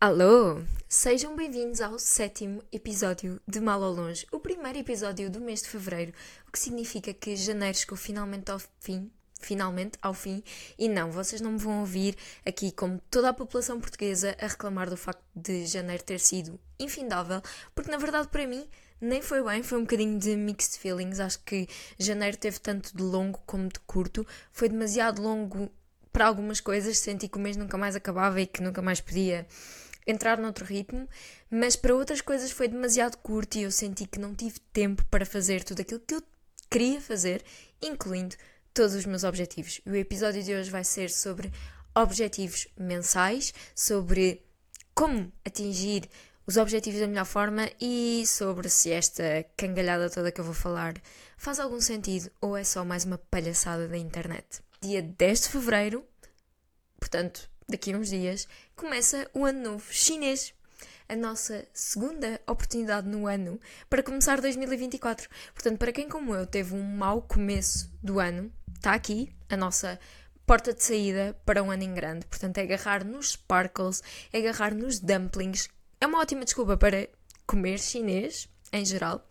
Alô! Sejam bem-vindos ao sétimo episódio de Mal ao Longe, o primeiro episódio do mês de fevereiro, o que significa que janeiro chegou finalmente ao fim. Finalmente ao fim, e não, vocês não me vão ouvir aqui, como toda a população portuguesa, a reclamar do facto de janeiro ter sido infindável, porque na verdade para mim nem foi bem, foi um bocadinho de mixed feelings. Acho que janeiro teve tanto de longo como de curto, foi demasiado longo para algumas coisas, senti que o mês nunca mais acabava e que nunca mais podia entrar noutro ritmo, mas para outras coisas foi demasiado curto e eu senti que não tive tempo para fazer tudo aquilo que eu queria fazer, incluindo todos os meus objetivos. O episódio de hoje vai ser sobre objetivos mensais, sobre como atingir os objetivos da melhor forma e sobre se esta cangalhada toda que eu vou falar faz algum sentido ou é só mais uma palhaçada da internet. Dia 10 de fevereiro, portanto, daqui a uns dias, começa o Ano Novo Chinês. A nossa segunda oportunidade no ano para começar 2024. Portanto, para quem como eu teve um mau começo do ano, está aqui a nossa porta de saída para um ano em grande. Portanto, é agarrar nos sparkles, é agarrar nos dumplings. É uma ótima desculpa para comer chinês, em geral.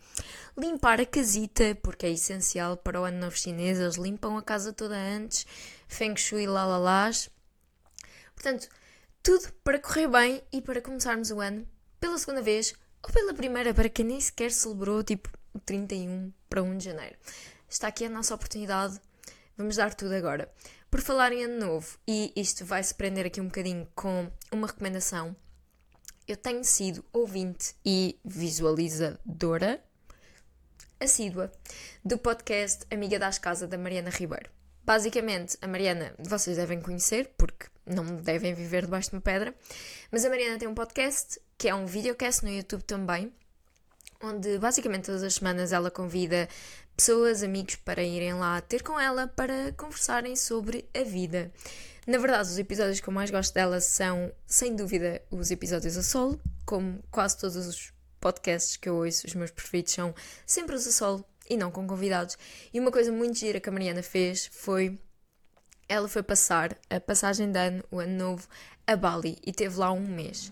Limpar a casita, porque é essencial para o ano novo chinês. Eles limpam a casa toda antes. Feng Shui, lalalás. Portanto, tudo para correr bem e para começarmos o ano pela segunda vez ou pela primeira, para quem nem sequer celebrou tipo o 31 para 1 de janeiro. Está aqui a nossa oportunidade, vamos dar tudo agora. Por falar em ano novo, e isto vai se prender aqui um bocadinho com uma recomendação, eu tenho sido ouvinte e visualizadora assídua do podcast Amiga das Casas da Mariana Ribeiro. Basicamente, a Mariana vocês devem conhecer, porque não devem viver debaixo de uma pedra, mas a Mariana tem um podcast que é um videocast no YouTube também, onde basicamente todas as semanas ela convida pessoas, amigos para irem lá ter com ela para conversarem sobre a vida. Na verdade, os episódios que eu mais gosto dela são, sem dúvida, os episódios a solo, como quase todos os podcasts que eu ouço, os meus preferidos são sempre os a solo e não com convidados. E uma coisa muito gira que a Mariana fez foi ela foi passar a passagem de ano, o ano novo, a Bali e teve lá um mês.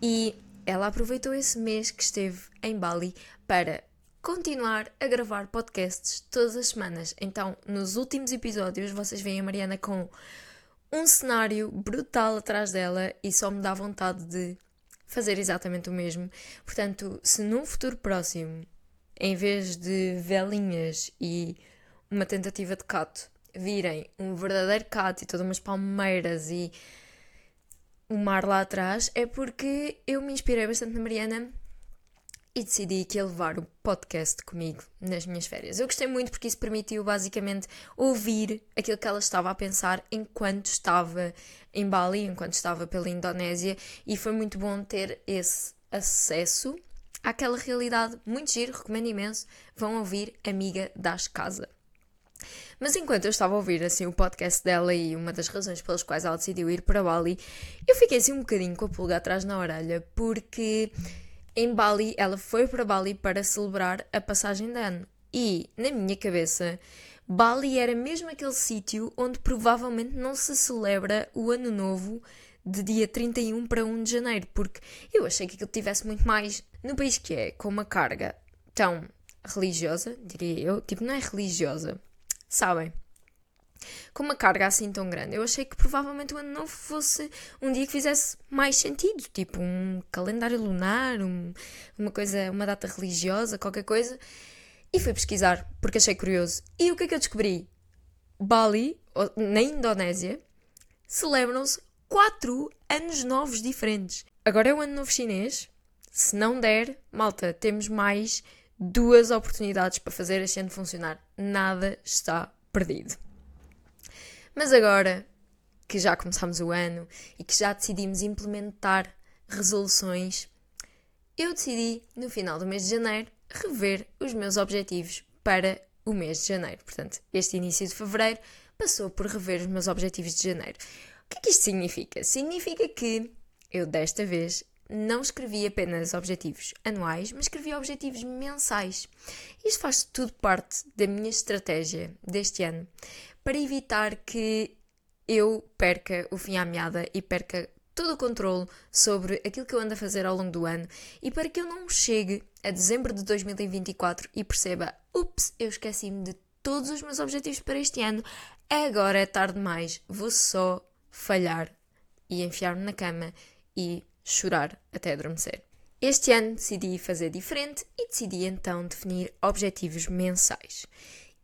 E ela aproveitou esse mês que esteve em Bali para continuar a gravar podcasts todas as semanas. Então, nos últimos episódios, vocês veem a Mariana com um cenário brutal atrás dela e só me dá vontade de fazer exatamente o mesmo. Portanto, se num futuro próximo, em vez de velinhas e uma tentativa de cato, virem um verdadeiro cato e todas umas palmeiras e o mar lá atrás, é porque eu me inspirei bastante na Mariana e decidi que ia levar o podcast comigo nas minhas férias. Eu gostei muito porque isso permitiu basicamente ouvir aquilo que ela estava a pensar enquanto estava em Bali, enquanto estava pela Indonésia, e foi muito bom ter esse acesso àquela realidade. Muito giro, recomendo imenso. Vão ouvir Amiga das Casa. Mas enquanto eu estava a ouvir assim o podcast dela e uma das razões pelas quais ela decidiu ir para Bali, eu fiquei assim um bocadinho com a pulga atrás na orelha, porque em Bali ela foi para Bali para celebrar a passagem de ano. E na minha cabeça, Bali era mesmo aquele sítio onde provavelmente não se celebra o ano novo de dia 31 para 1 de janeiro, porque eu achei que aquilo tivesse muito mais no país que é, com uma carga tão religiosa, diria eu, tipo, não é religiosa, sabem? Com uma carga assim tão grande. Eu achei que provavelmente o ano novo fosse um dia que fizesse mais sentido, tipo um calendário lunar, um, uma coisa, uma data religiosa, qualquer coisa. E fui pesquisar porque achei curioso. E o que é que eu descobri? Bali, na Indonésia, celebram-se quatro anos novos diferentes. Agora é o ano novo chinês. Se não der, malta, temos mais duas oportunidades para fazer este ano funcionar. Nada está perdido. Mas agora que já começamos o ano e que já decidimos implementar resoluções, eu decidi, no final do mês de janeiro, rever os meus objetivos para o mês de janeiro. Portanto, este início de fevereiro passou por rever os meus objetivos de janeiro. O que é que isto significa? Significa que eu, desta vez, não escrevi apenas objetivos anuais, mas escrevi objetivos mensais. Isto faz tudo parte da minha estratégia deste ano para evitar que eu perca o fim à meada e perca todo o controle sobre aquilo que eu ando a fazer ao longo do ano e para que eu não chegue a dezembro de 2024 e perceba, ups, eu esqueci-me de todos os meus objetivos para este ano, agora é tarde demais, vou só falhar e enfiar-me na cama e chorar até adormecer. Este ano decidi fazer diferente e decidi então definir objetivos mensais.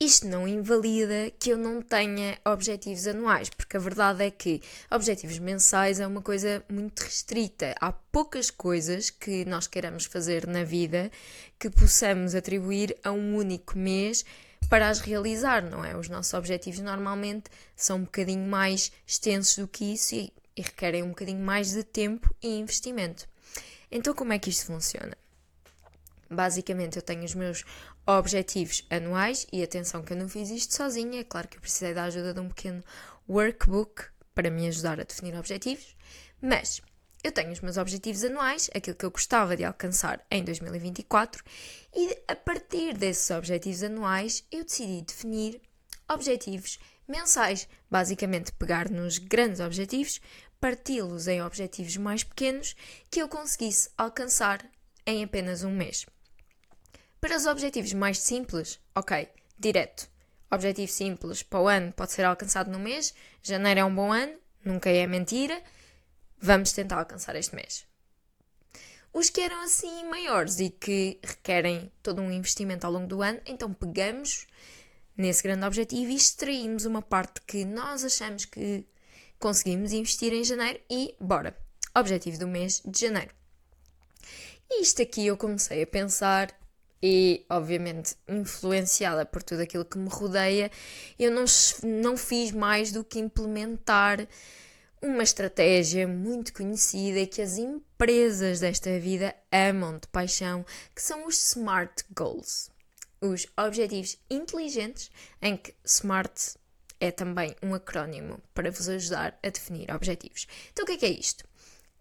Isto não invalida que eu não tenha objetivos anuais, porque a verdade é que objetivos mensais é uma coisa muito restrita. Há poucas coisas que nós queiramos fazer na vida que possamos atribuir a um único mês para as realizar, não é? Os nossos objetivos normalmente são um bocadinho mais extensos do que isso e, e requerem um bocadinho mais de tempo e investimento. Então, como é que isto funciona? Basicamente, eu tenho os meus objetivos anuais e atenção que eu não fiz isto sozinha, é claro que eu precisei da ajuda de um pequeno workbook para me ajudar a definir objetivos, mas eu tenho os meus objetivos anuais, aquilo que eu gostava de alcançar em 2024, e a partir desses objetivos anuais eu decidi definir objetivos mensais, basicamente pegar nos grandes objetivos, parti-los em objetivos mais pequenos que eu conseguisse alcançar em apenas um mês. Para os objetivos mais simples, ok, direto. Objetivo simples para o ano pode ser alcançado no mês, janeiro é um bom ano, nunca é mentira, vamos tentar alcançar este mês. Os que eram assim maiores e que requerem todo um investimento ao longo do ano, então pegamos nesse grande objetivo e extraímos uma parte que nós achamos que conseguimos investir em janeiro e bora. Objetivo do mês de janeiro. E isto aqui eu comecei a pensar e, obviamente, influenciada por tudo aquilo que me rodeia, eu não, não fiz mais do que implementar uma estratégia muito conhecida e que as empresas desta vida amam de paixão, que são os SMART Goals. Os Objetivos Inteligentes, em que SMART é também um acrónimo para vos ajudar a definir objetivos. Então, o que é, que é isto?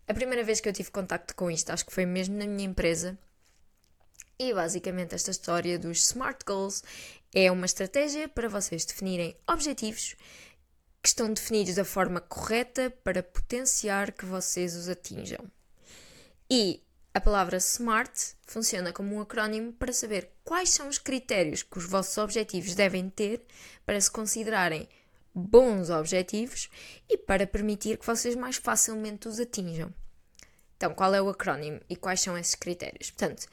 A primeira vez que eu tive contacto com isto, acho que foi mesmo na minha empresa, e basicamente esta história dos SMART Goals é uma estratégia para vocês definirem objetivos que estão definidos da forma correta para potenciar que vocês os atinjam. E a palavra SMART funciona como um acrónimo para saber quais são os critérios que os vossos objetivos devem ter para se considerarem bons objetivos e para permitir que vocês mais facilmente os atinjam. Então, qual é o acrónimo e quais são esses critérios? Portanto,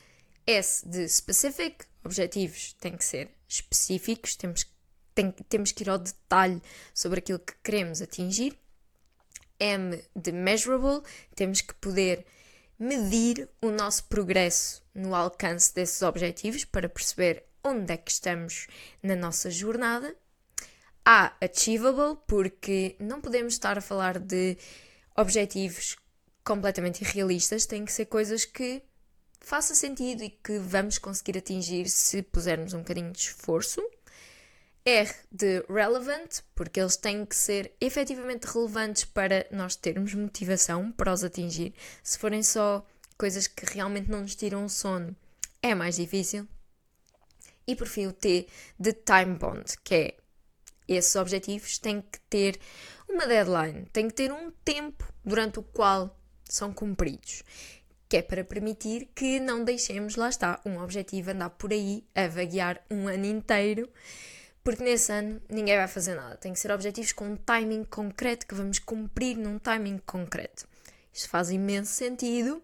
S de specific, objetivos têm que ser específicos, temos, tem, temos que ir ao detalhe sobre aquilo que queremos atingir. M de measurable, temos que poder medir o nosso progresso no alcance desses objetivos para perceber onde é que estamos na nossa jornada. A, achievable, porque não podemos estar a falar de objetivos completamente irrealistas, tem que ser coisas que faça sentido e que vamos conseguir atingir se pusermos um bocadinho de esforço. R de relevant, porque eles têm que ser efetivamente relevantes para nós termos motivação para os atingir. Se forem só coisas que realmente não nos tiram o sono, é mais difícil. E por fim o T de time bond, que é esses objetivos têm que ter uma deadline, têm que ter um tempo durante o qual são cumpridos que é para permitir que não deixemos, lá está, um objetivo andar por aí a vaguear um ano inteiro, porque nesse ano ninguém vai fazer nada. Tem que ser objetivos com um timing concreto que vamos cumprir num timing concreto. Isto faz imenso sentido.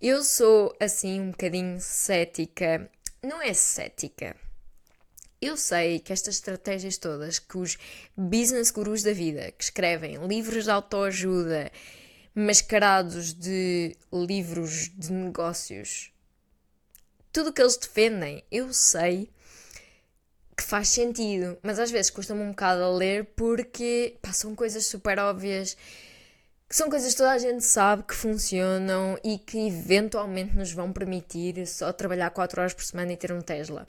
Eu sou assim um bocadinho cética. Não é cética. Eu sei que estas estratégias todas que os business gurus da vida, que escrevem livros de autoajuda mascarados de livros de negócios. Tudo o que eles defendem, eu sei que faz sentido, mas às vezes custa-me um bocado a ler porque pá, são coisas super óbvias, que são coisas que toda a gente sabe que funcionam e que eventualmente nos vão permitir só trabalhar 4 horas por semana e ter um Tesla.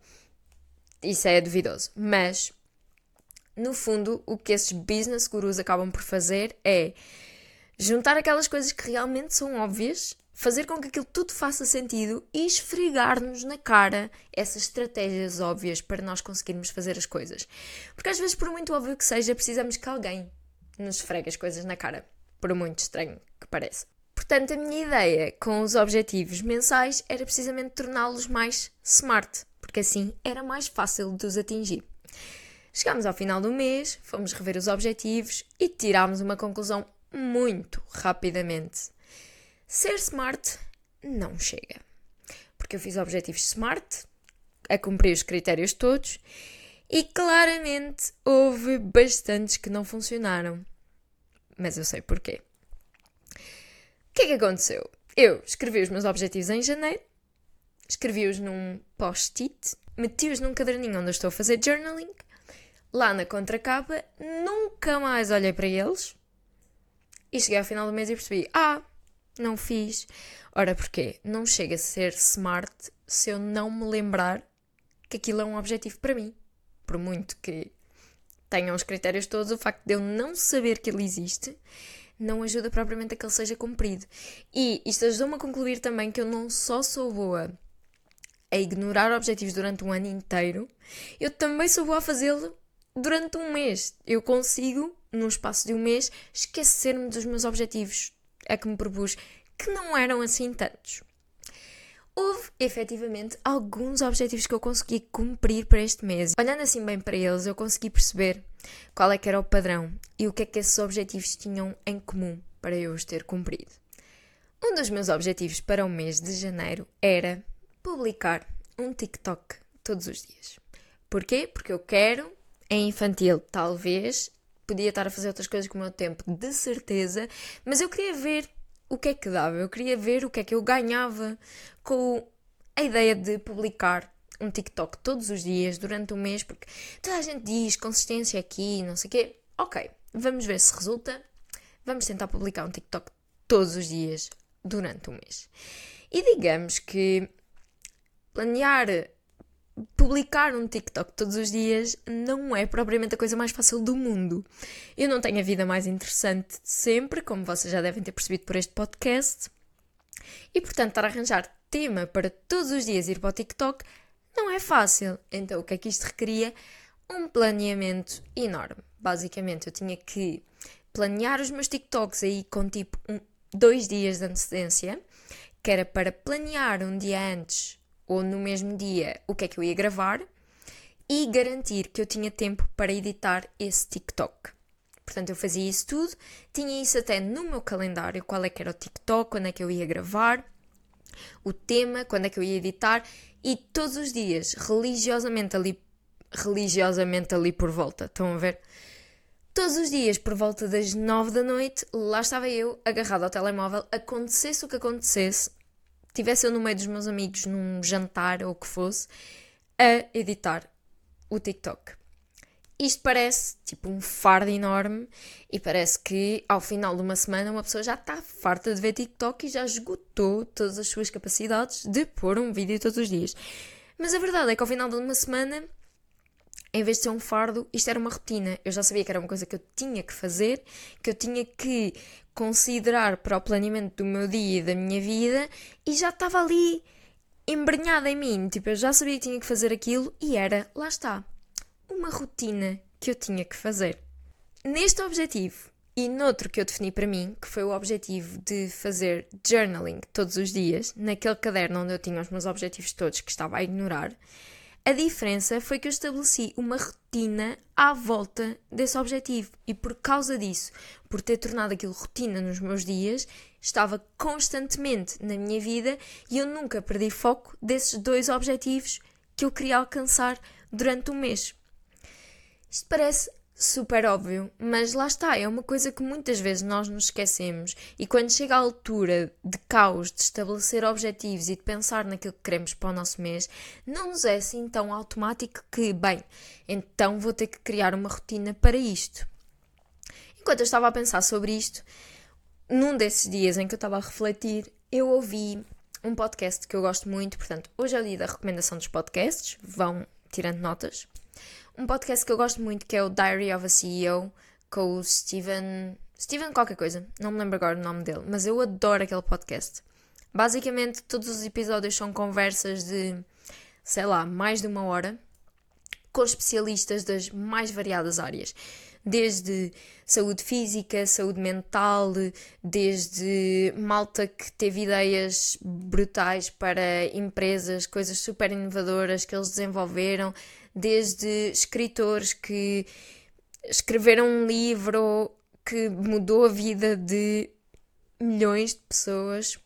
Isso é duvidoso. Mas, no fundo, o que esses business gurus acabam por fazer é juntar aquelas coisas que realmente são óbvias, fazer com que aquilo tudo faça sentido e esfregar-nos na cara essas estratégias óbvias para nós conseguirmos fazer as coisas. Porque às vezes, por muito óbvio que seja, precisamos que alguém nos esfrega as coisas na cara, por muito estranho que pareça. Portanto, a minha ideia com os objetivos mensais era precisamente torná-los mais smart, porque assim era mais fácil de os atingir. Chegámos ao final do mês, fomos rever os objetivos e tirámos uma conclusão muito rapidamente. Ser smart não chega. Porque eu fiz objetivos smart, a cumprir os critérios todos, e claramente houve bastantes que não funcionaram. Mas eu sei porquê. O que é que aconteceu? Eu escrevi os meus objetivos em janeiro, escrevi-os num post-it, meti-os num caderninho onde eu estou a fazer journaling. Lá na contracapa, nunca mais olhei para eles. E cheguei ao final do mês e percebi: ah, não fiz. Ora, porquê? Não chega a ser smart se eu não me lembrar que aquilo é um objetivo para mim. Por muito que tenham os critérios todos, o facto de eu não saber que ele existe não ajuda propriamente a que ele seja cumprido. E isto ajudou-me a concluir também que eu não só sou boa a ignorar objetivos durante um ano inteiro, eu também sou boa a fazê-lo durante um mês. Eu consigo, num espaço de um mês, esquecer-me dos meus objetivos a que me propus, que não eram assim tantos. Houve efetivamente alguns objetivos que eu consegui cumprir para este mês. Olhando assim bem para eles, eu consegui perceber qual é que era o padrão e o que é que esses objetivos tinham em comum para eu os ter cumprido. Um dos meus objetivos para o mês de janeiro era publicar um TikTok todos os dias. Porquê? Porque eu quero, é infantil, talvez, podia estar a fazer outras coisas com o meu tempo, de certeza, mas eu queria ver o que é que dava, eu queria ver o que é que eu ganhava com a ideia de publicar um TikTok todos os dias durante um mês, porque toda a gente diz consistência aqui, não sei o quê. Ok, vamos ver se resulta. Vamos tentar publicar um TikTok todos os dias durante um mês. E digamos que planear publicar um TikTok todos os dias não é propriamente a coisa mais fácil do mundo. Eu não tenho a vida mais interessante de sempre, como vocês já devem ter percebido por este podcast. E portanto, estar a arranjar tema para todos os dias ir para o TikTok não é fácil. Então, o que é que isto requeria? Um planeamento enorme. Basicamente, eu tinha que planear os meus TikToks aí com tipo um, dois dias de antecedência, que era para planear um dia antes ou no mesmo dia o que é que eu ia gravar e garantir que eu tinha tempo para editar esse TikTok. Portanto, eu fazia isso tudo, tinha isso até no meu calendário, qual é que era o TikTok, quando é que eu ia gravar, o tema, quando é que eu ia editar e todos os dias, religiosamente ali, religiosamente ali por volta, estão a ver? Todos os dias, por volta das nove da noite, lá estava eu, agarrado ao telemóvel, acontecesse o que acontecesse, tivesse eu no meio dos meus amigos num jantar ou o que fosse, a editar o TikTok. Isto parece tipo um fardo enorme e parece que ao final de uma semana uma pessoa já está farta de ver TikTok e já esgotou todas as suas capacidades de pôr um vídeo todos os dias. Mas a verdade é que ao final de uma semana, em vez de ser um fardo, isto era uma rotina. Eu já sabia que era uma coisa que eu tinha que fazer, que eu tinha que considerar para o planeamento do meu dia e da minha vida e já estava ali embrenhada em mim. Tipo, eu já sabia que tinha que fazer aquilo e era, lá está, uma rotina que eu tinha que fazer. Neste objetivo e noutro que eu defini para mim, que foi o objetivo de fazer journaling todos os dias, naquele caderno onde eu tinha os meus objetivos todos que estava a ignorar, a diferença foi que eu estabeleci uma rotina à volta desse objetivo e por causa disso, por ter tornado aquilo rotina nos meus dias, estava constantemente na minha vida e eu nunca perdi foco desses dois objetivos que eu queria alcançar durante um mês. Isto parece super óbvio, mas lá está, é uma coisa que muitas vezes nós nos esquecemos. E quando chega a altura de caos, de estabelecer objetivos e de pensar naquilo que queremos para o nosso mês, não nos é assim tão automático que, bem, então vou ter que criar uma rotina para isto. Enquanto eu estava a pensar sobre isto, num desses dias em que eu estava a refletir, eu ouvi um podcast que eu gosto muito, portanto, hoje é o dia da recomendação dos podcasts, vão tirando notas um podcast que eu gosto muito que é o Diary of a CEO com o Steven. Steven qualquer coisa, não me lembro agora o nome dele, mas eu adoro aquele podcast. Basicamente, todos os episódios são conversas de, sei lá, mais de uma hora. com especialistas das mais variadas áreas desde saúde física, saúde mental, desde malta que teve ideias brutais para empresas, coisas super inovadoras que eles desenvolveram, desde escritores que escreveram um livro que mudou a vida de milhões de pessoas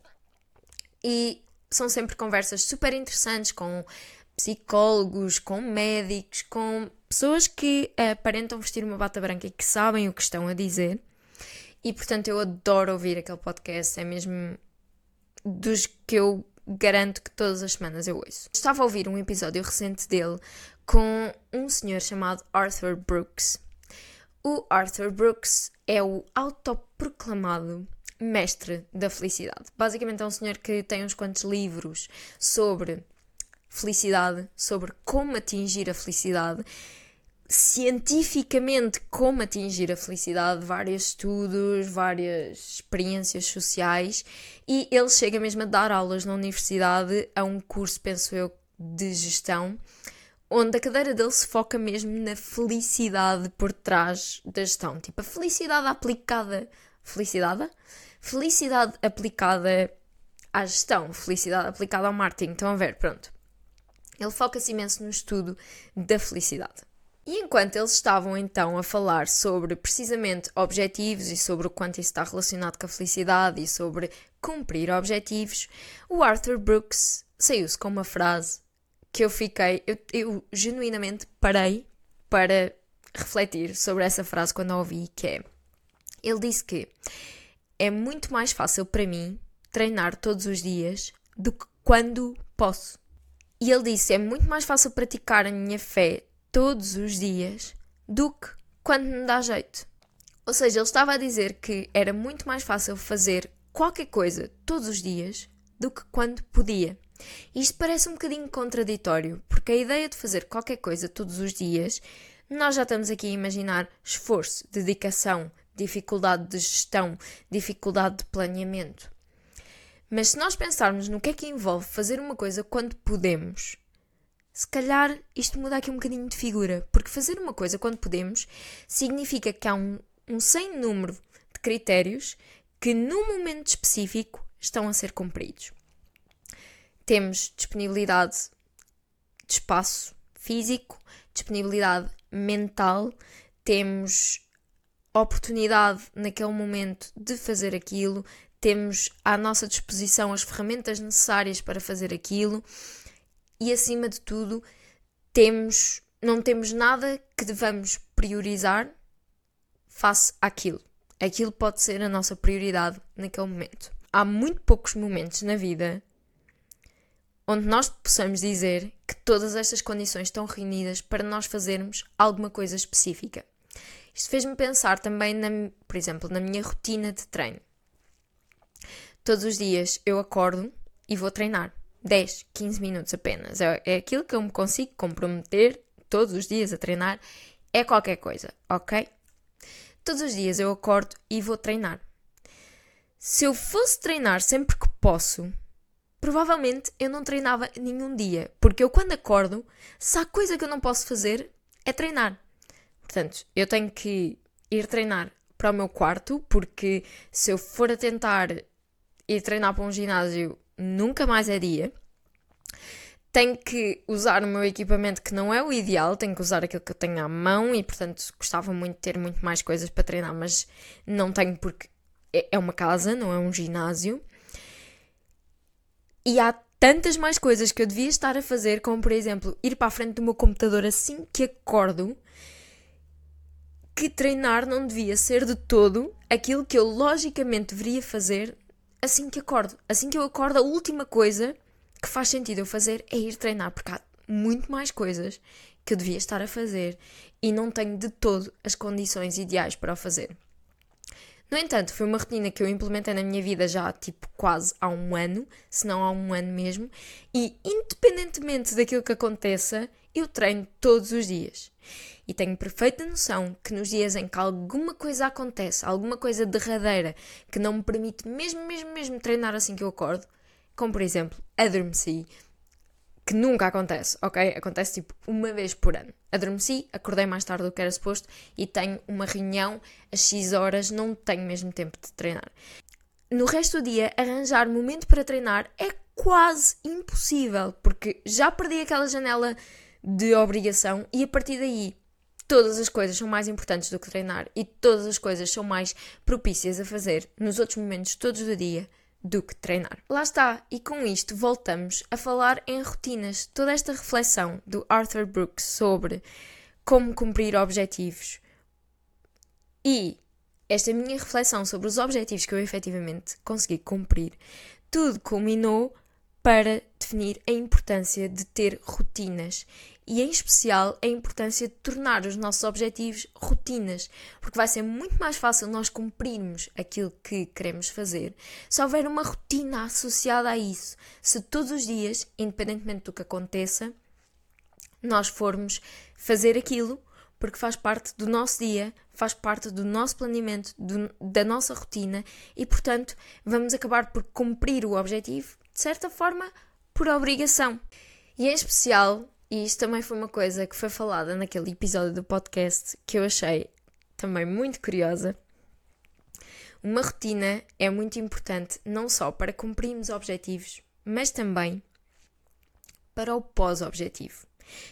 e são sempre conversas super interessantes com psicólogos, com médicos, com pessoas que aparentam vestir uma bata branca e que sabem o que estão a dizer. E portanto eu adoro ouvir aquele podcast, é mesmo dos que eu garanto que todas as semanas eu ouço. Estava a ouvir um episódio recente dele com um senhor chamado Arthur Brooks. O Arthur Brooks é o autoproclamado mestre da felicidade. Basicamente é um senhor que tem uns quantos livros sobre felicidade, sobre como atingir a felicidade cientificamente como atingir a felicidade, vários estudos, várias experiências sociais, e ele chega mesmo a dar aulas na universidade a um curso, penso eu, de gestão, onde a cadeira dele se foca mesmo na felicidade por trás da gestão. Tipo, a felicidade aplicada. Felicidade? Felicidade aplicada à gestão, felicidade aplicada ao marketing. Estão a ver? Pronto. Ele foca-se imenso no estudo da felicidade. E enquanto eles estavam então a falar sobre precisamente objetivos e sobre o quanto isso está relacionado com a felicidade e sobre cumprir objetivos, o Arthur Brooks saiu-se com uma frase que eu fiquei, eu, eu genuinamente parei para refletir sobre essa frase quando a ouvi, que é, ele disse que é muito mais fácil para mim treinar todos os dias do que quando posso. E ele disse: é muito mais fácil praticar a minha fé todos os dias do que quando me dá jeito. Ou seja, ele estava a dizer que era muito mais fácil fazer qualquer coisa todos os dias do que quando podia. Isto parece um bocadinho contraditório, porque a ideia de fazer qualquer coisa todos os dias, nós já estamos aqui a imaginar esforço, dedicação, dificuldade de gestão, dificuldade de planeamento. Mas se nós pensarmos no que é que envolve fazer uma coisa quando podemos, se calhar isto muda aqui um bocadinho de figura, porque fazer uma coisa quando podemos significa que há um, um sem número de critérios que, num momento específico, estão a ser cumpridos. Temos disponibilidade de espaço físico, disponibilidade mental, temos oportunidade naquele momento de fazer aquilo, temos à nossa disposição as ferramentas necessárias para fazer aquilo e acima de tudo temos não temos nada que devamos priorizar face àquilo. Aquilo pode ser a nossa prioridade naquele momento. Há muito poucos momentos na vida onde nós possamos dizer que todas estas condições estão reunidas para nós fazermos alguma coisa específica. Isto fez-me pensar também, na, por exemplo, na minha rotina de treino. Todos os dias eu acordo e vou treinar. 10, 15 minutos apenas. É, é aquilo que eu me consigo comprometer todos os dias a treinar. É qualquer coisa, ok? Todos os dias eu acordo e vou treinar. Se eu fosse treinar sempre que posso, provavelmente eu não treinava nenhum dia. Porque eu, quando acordo, se há coisa que eu não posso fazer, é treinar. Portanto, eu tenho que ir treinar para o meu quarto, porque se eu for a tentar ir treinar para um ginásio, nunca mais é dia. Tenho que usar o meu equipamento que não é o ideal, tenho que usar aquilo que eu tenho à mão e, portanto, gostava muito de ter muito mais coisas para treinar, mas não tenho porque é, é uma casa, não é um ginásio. E há tantas mais coisas que eu devia estar a fazer, como por exemplo, ir para a frente do meu computador assim que acordo, que treinar não devia ser de todo aquilo que eu logicamente deveria fazer assim que acordo. Assim que eu acordo, a última coisa que faz sentido eu fazer é ir treinar, porque há muito mais coisas que eu devia estar a fazer e não tenho de todo as condições ideais para o fazer. No entanto, foi uma rotina que eu implementei na minha vida já tipo quase há um ano, se não há um ano mesmo, e independentemente daquilo que aconteça, eu treino todos os dias. E tenho perfeita noção que nos dias em que alguma coisa acontece, alguma coisa derradeira que não me permite mesmo, mesmo, mesmo treinar assim que eu acordo, como por exemplo, adormeci, que nunca acontece, ok? Acontece tipo uma vez por ano. Adormeci, acordei mais tarde do que era suposto e tenho uma reunião às X horas, não tenho mesmo tempo de treinar. No resto do dia, arranjar momento para treinar é quase impossível, porque já perdi aquela janela de obrigação e a partir daí todas as coisas são mais importantes do que treinar e todas as coisas são mais propícias a fazer nos outros momentos todos do dia do que treinar. Lá está, e com isto voltamos a falar em rotinas. Toda esta reflexão do Arthur Brooks sobre como cumprir objetivos e esta minha reflexão sobre os objetivos que eu efetivamente consegui cumprir, tudo culminou para definir a importância de ter rotinas e, em especial, a importância de tornar os nossos objetivos rotinas, porque vai ser muito mais fácil nós cumprirmos aquilo que queremos fazer se houver uma rotina associada a isso. Se todos os dias, independentemente do que aconteça, nós formos fazer aquilo porque faz parte do nosso dia, faz parte do nosso planeamento, do, da nossa rotina e, portanto, vamos acabar por cumprir o objetivo, de certa forma, por obrigação. E em especial, e isto também foi uma coisa que foi falada naquele episódio do podcast que eu achei também muito curiosa. Uma rotina é muito importante não só para cumprirmos objetivos, mas também para o pós-objetivo.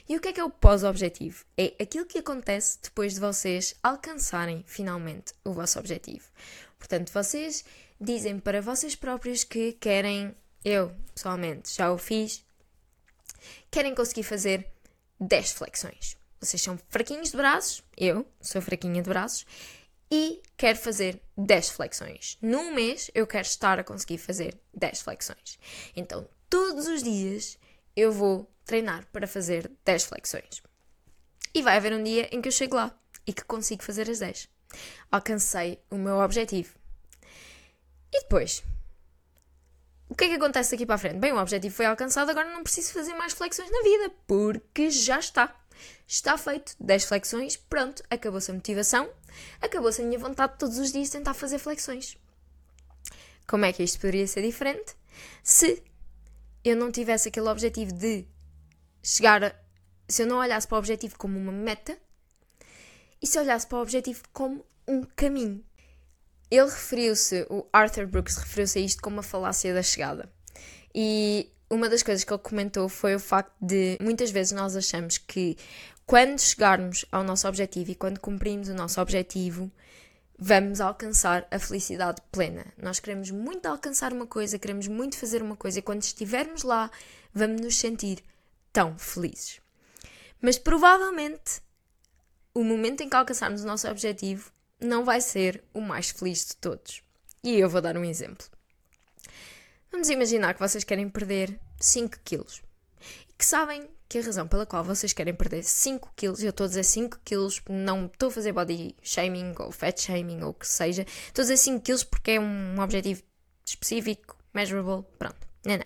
E o que é que é o pós-objetivo? É aquilo que acontece depois de vocês alcançarem finalmente o vosso objetivo. Portanto, vocês dizem para vocês próprios que querem, eu pessoalmente já o fiz, querem conseguir fazer 10 flexões. Vocês são fraquinhos de braços, eu sou fraquinha de braços, e quero fazer 10 flexões. Num mês eu quero estar a conseguir fazer 10 flexões. Então, todos os dias eu vou treinar para fazer 10 flexões. E vai haver um dia em que eu chego lá e que consigo fazer as 10. Alcancei o meu objetivo. E depois, o que é que acontece daqui para a frente? Bem, o objetivo foi alcançado, agora não preciso fazer mais flexões na vida, porque já está. Está feito 10 flexões, pronto, acabou-se a motivação, acabou-se a minha vontade de todos os dias tentar fazer flexões. Como é que isto poderia ser diferente? Se eu não tivesse aquele objetivo de chegar a. Se eu não olhasse para o objetivo como uma meta e se olhasse para o objetivo como um caminho. Ele referiu-se, o Arthur Brooks referiu-se a isto como uma falácia da chegada. E uma das coisas que ele comentou foi o facto de muitas vezes nós achamos que quando chegarmos ao nosso objetivo e quando cumprimos o nosso objetivo, vamos alcançar a felicidade plena. Nós queremos muito alcançar uma coisa, queremos muito fazer uma coisa e quando estivermos lá, vamos nos sentir tão felizes. Mas provavelmente o momento em que alcançarmos o nosso objetivo não vai ser o mais feliz de todos. E eu vou dar um exemplo. Vamos imaginar que vocês querem perder 5 quilos e que sabem que a razão pela qual vocês querem perder 5 quilos, eu estou a dizer 5 quilos, não estou a fazer body shaming ou fat shaming ou o que seja, estou a dizer 5 quilos porque é um objetivo específico, measurable, pronto, não, não.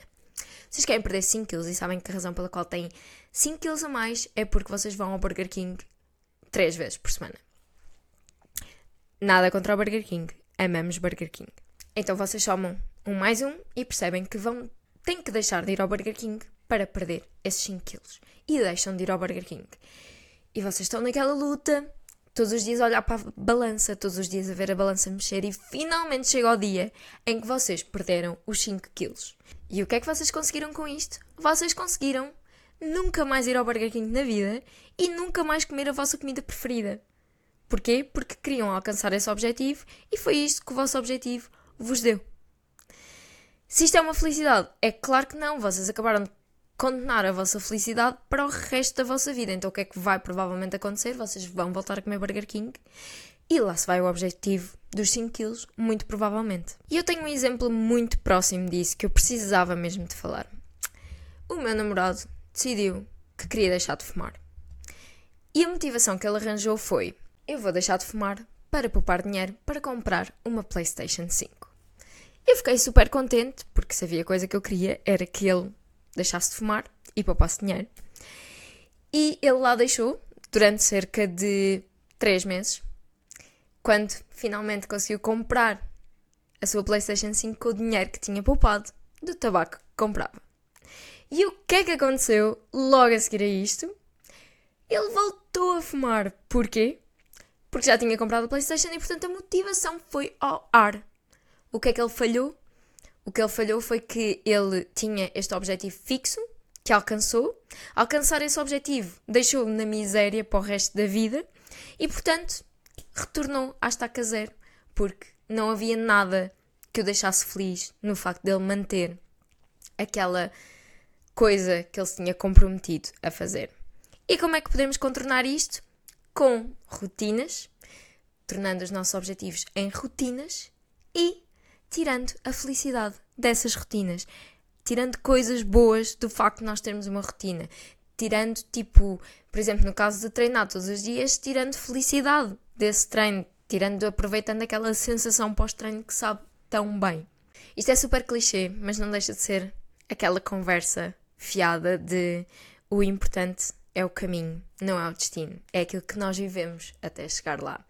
Vocês querem perder 5 quilos e sabem que a razão pela qual têm 5 quilos a mais é porque vocês vão ao Burger King 3 vezes por semana. Nada contra o Burger King. Amamos Burger King. Então vocês somam um mais um e percebem que vão têm que deixar de ir ao Burger King para perder esses 5 quilos. E deixam de ir ao Burger King. E vocês estão naquela luta, todos os dias a olhar para a balança, todos os dias a ver a balança mexer e finalmente chega o dia em que vocês perderam os 5 quilos. E o que é que vocês conseguiram com isto? Vocês conseguiram nunca mais ir ao Burger King na vida e nunca mais comer a vossa comida preferida. Porquê? Porque queriam alcançar esse objetivo e foi isto que o vosso objetivo vos deu. Se isto é uma felicidade, é claro que não. Vocês acabaram de condenar a vossa felicidade para o resto da vossa vida. Então o que é que vai provavelmente acontecer? Vocês vão voltar a comer Burger King e lá se vai o objetivo dos 5 quilos, muito provavelmente. E eu tenho um exemplo muito próximo disso que eu precisava mesmo de falar. O meu namorado decidiu que queria deixar de fumar. E a motivação que ele arranjou foi: eu vou deixar de fumar para poupar dinheiro para comprar uma PlayStation 5. Eu fiquei super contente, porque se havia coisa que eu queria era que ele deixasse de fumar e poupasse dinheiro. E ele lá deixou durante cerca de 3 meses, quando finalmente conseguiu comprar a sua PlayStation 5 com o dinheiro que tinha poupado do tabaco que comprava. E o que é que aconteceu logo a seguir a isto? Ele voltou a fumar. Porquê? Porque já tinha comprado a PlayStation e, portanto, a motivação foi ao ar. O que é que ele falhou? O que ele falhou foi que ele tinha este objetivo fixo, que alcançou. Alcançar esse objetivo deixou-o na miséria para o resto da vida e, portanto, retornou à estaca zero, porque não havia nada que o deixasse feliz no facto dele manter aquela coisa que ele se tinha comprometido a fazer. E como é que podemos contornar isto? Com rotinas, tornando os nossos objetivos em rotinas e tirando a felicidade dessas rotinas, tirando coisas boas do facto de nós termos uma rotina, tirando tipo, por exemplo, no caso de treinar todos os dias, tirando felicidade desse treino, tirando, aproveitando aquela sensação pós-treino que sabe tão bem. Isto é super clichê, mas não deixa de ser aquela conversa fiada de o importante é o caminho, não é o destino. É aquilo que nós vivemos até chegar lá.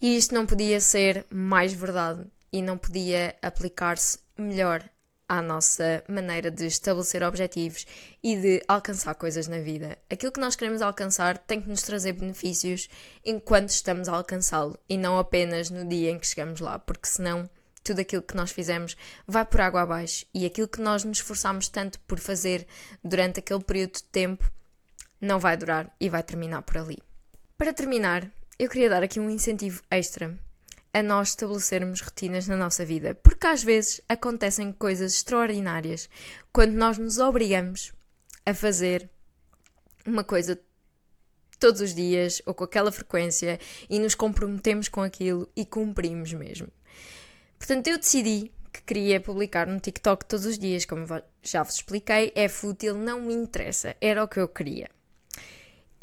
E isto não podia ser mais verdade e não podia aplicar-se melhor à nossa maneira de estabelecer objetivos e de alcançar coisas na vida. Aquilo que nós queremos alcançar tem que nos trazer benefícios enquanto estamos a alcançá-lo e não apenas no dia em que chegamos lá, porque senão tudo aquilo que nós fizemos vai por água abaixo e aquilo que nós nos esforçamos tanto por fazer durante aquele período de tempo não vai durar e vai terminar por ali. Para terminar, eu queria dar aqui um incentivo extra a nós estabelecermos rotinas na nossa vida, porque às vezes acontecem coisas extraordinárias quando nós nos obrigamos a fazer uma coisa todos os dias ou com aquela frequência e nos comprometemos com aquilo e cumprimos mesmo. Portanto, eu decidi que queria publicar no TikTok todos os dias, como já vos expliquei, é fútil, não me interessa, era o que eu queria.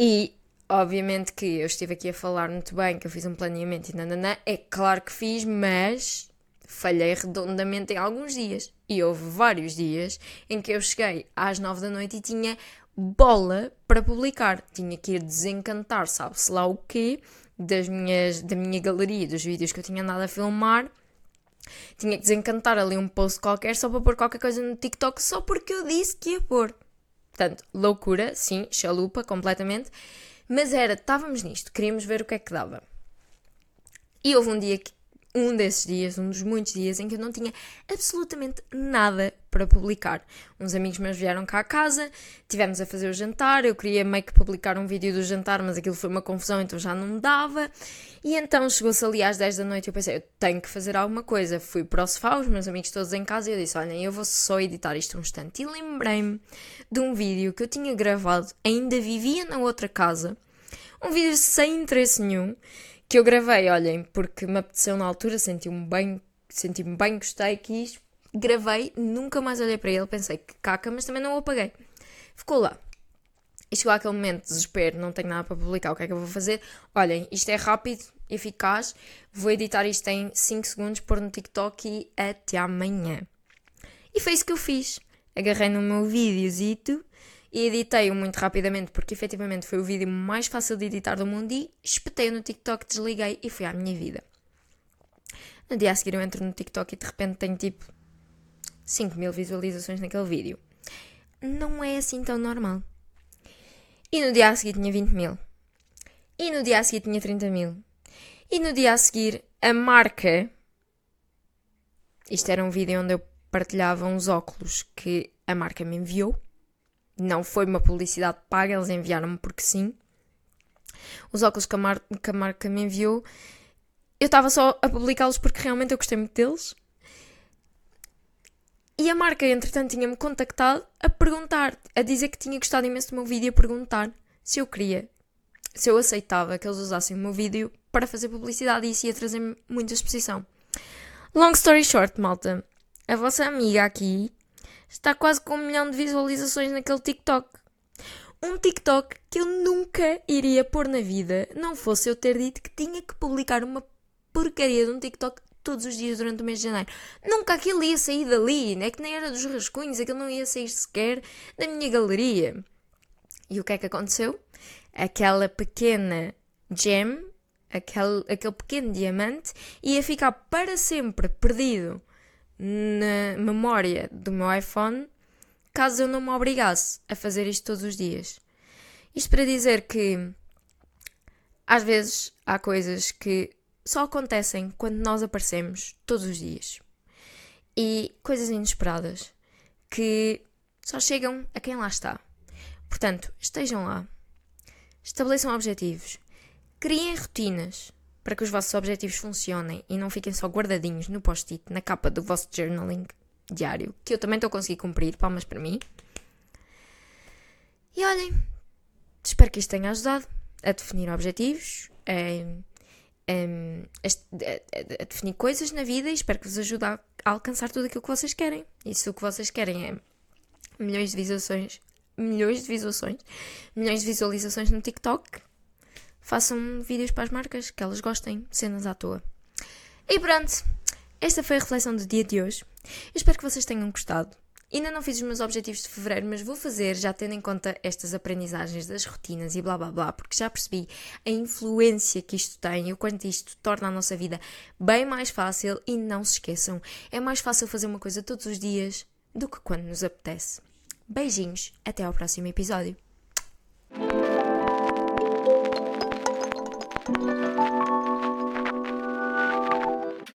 E Obviamente que eu estive aqui a falar muito bem, que eu fiz um planeamento e nananã, é claro que fiz, mas falhei redondamente em alguns dias. E houve vários dias em que eu cheguei às nove da noite e tinha bola para publicar. Tinha que ir desencantar, sabe-se lá o quê, das minhas, da minha galeria, dos vídeos que eu tinha andado a filmar. Tinha que desencantar ali um post qualquer só para pôr qualquer coisa no TikTok, só porque eu disse que ia pôr. Portanto, loucura, sim, chalupa completamente. Mas era, estávamos nisto, queríamos ver o que é que dava. E houve um dia que um desses dias, um dos muitos dias, em que eu não tinha absolutamente nada para publicar. Uns amigos meus vieram cá à casa, tivemos a fazer o jantar, eu queria meio que publicar um vídeo do jantar, mas aquilo foi uma confusão, então já não me dava. E então chegou-se ali às 10 da noite e eu pensei, eu tenho que fazer alguma coisa. Fui para o sofá, os meus amigos todos em casa, e eu disse, olhem, eu vou só editar isto um instante. E lembrei-me de um vídeo que eu tinha gravado, ainda vivia na outra casa, um vídeo sem interesse nenhum, que eu gravei, olhem, porque me apeteceu na altura, senti-me bem, senti-me bem, gostei, quis, gravei, nunca mais olhei para ele, pensei que caca, mas também não o apaguei. Ficou lá. E chegou aquele momento de desespero, não tenho nada para publicar, o que é que eu vou fazer? Olhem, isto é rápido, eficaz, vou editar isto em 5 segundos, pôr no TikTok e até amanhã. E foi isso que eu fiz. Agarrei no meu videozito e editei-o muito rapidamente porque efetivamente foi o vídeo mais fácil de editar do mundo e espetei no TikTok, desliguei e fui à minha vida. No dia a seguir eu entro no TikTok e de repente tenho tipo 5 mil visualizações naquele vídeo. Não é assim tão normal. E no dia a seguir tinha 20 mil. E no dia a seguir tinha 30 mil. E no dia a seguir a marca. Isto era um vídeo onde eu partilhava uns óculos que a marca me enviou não foi uma publicidade paga, eles enviaram-me porque sim. Os óculos que a, mar que a marca me enviou, eu estava só a publicá-los porque realmente eu gostei muito deles. E a marca, entretanto, tinha-me contactado a perguntar, a dizer que tinha gostado imenso do meu vídeo, a perguntar se eu queria, se eu aceitava que eles usassem o meu vídeo para fazer publicidade e isso ia trazer muita exposição. Long story short, malta, a vossa amiga aqui está quase com um milhão de visualizações naquele TikTok. Um TikTok que eu nunca iria pôr na vida, não fosse eu ter dito que tinha que publicar uma porcaria de um TikTok todos os dias durante o mês de janeiro. Nunca aquilo ia sair dali, é que nem era dos rascunhos, aquilo não ia sair sequer da minha galeria. E o que é que aconteceu? Aquela pequena gem, aquele, aquele pequeno diamante, ia ficar para sempre perdido na memória do meu iPhone caso eu não me obrigasse a fazer isto todos os dias. Isto para dizer que às vezes há coisas que só acontecem quando nós aparecemos todos os dias. E coisas inesperadas que só chegam a quem lá está. Portanto, estejam lá, estabeleçam objetivos, criem rotinas para que os vossos objetivos funcionem e não fiquem só guardadinhos no post-it, na capa do vosso journaling diário, que eu também estou a conseguir cumprir, palmas para mim. E olhem, espero que isto tenha ajudado a definir objetivos, a, a, a, definir coisas na vida e espero que vos ajude a, a alcançar tudo aquilo que vocês querem. E se o que vocês querem é milhões de visualizações, milhões de visualizações, milhões de visualizações no TikTok, façam vídeos para as marcas que elas gostem, cenas à toa. E pronto, esta foi a reflexão do dia de hoje. Eu espero que vocês tenham gostado. Ainda não fiz os meus objetivos de fevereiro, mas vou fazer já tendo em conta estas aprendizagens das rotinas e blá blá blá, porque já percebi a influência que isto tem e o quanto isto torna a nossa vida bem mais fácil. E não se esqueçam, é mais fácil fazer uma coisa todos os dias do que quando nos apetece. Beijinhos, até ao próximo episódio.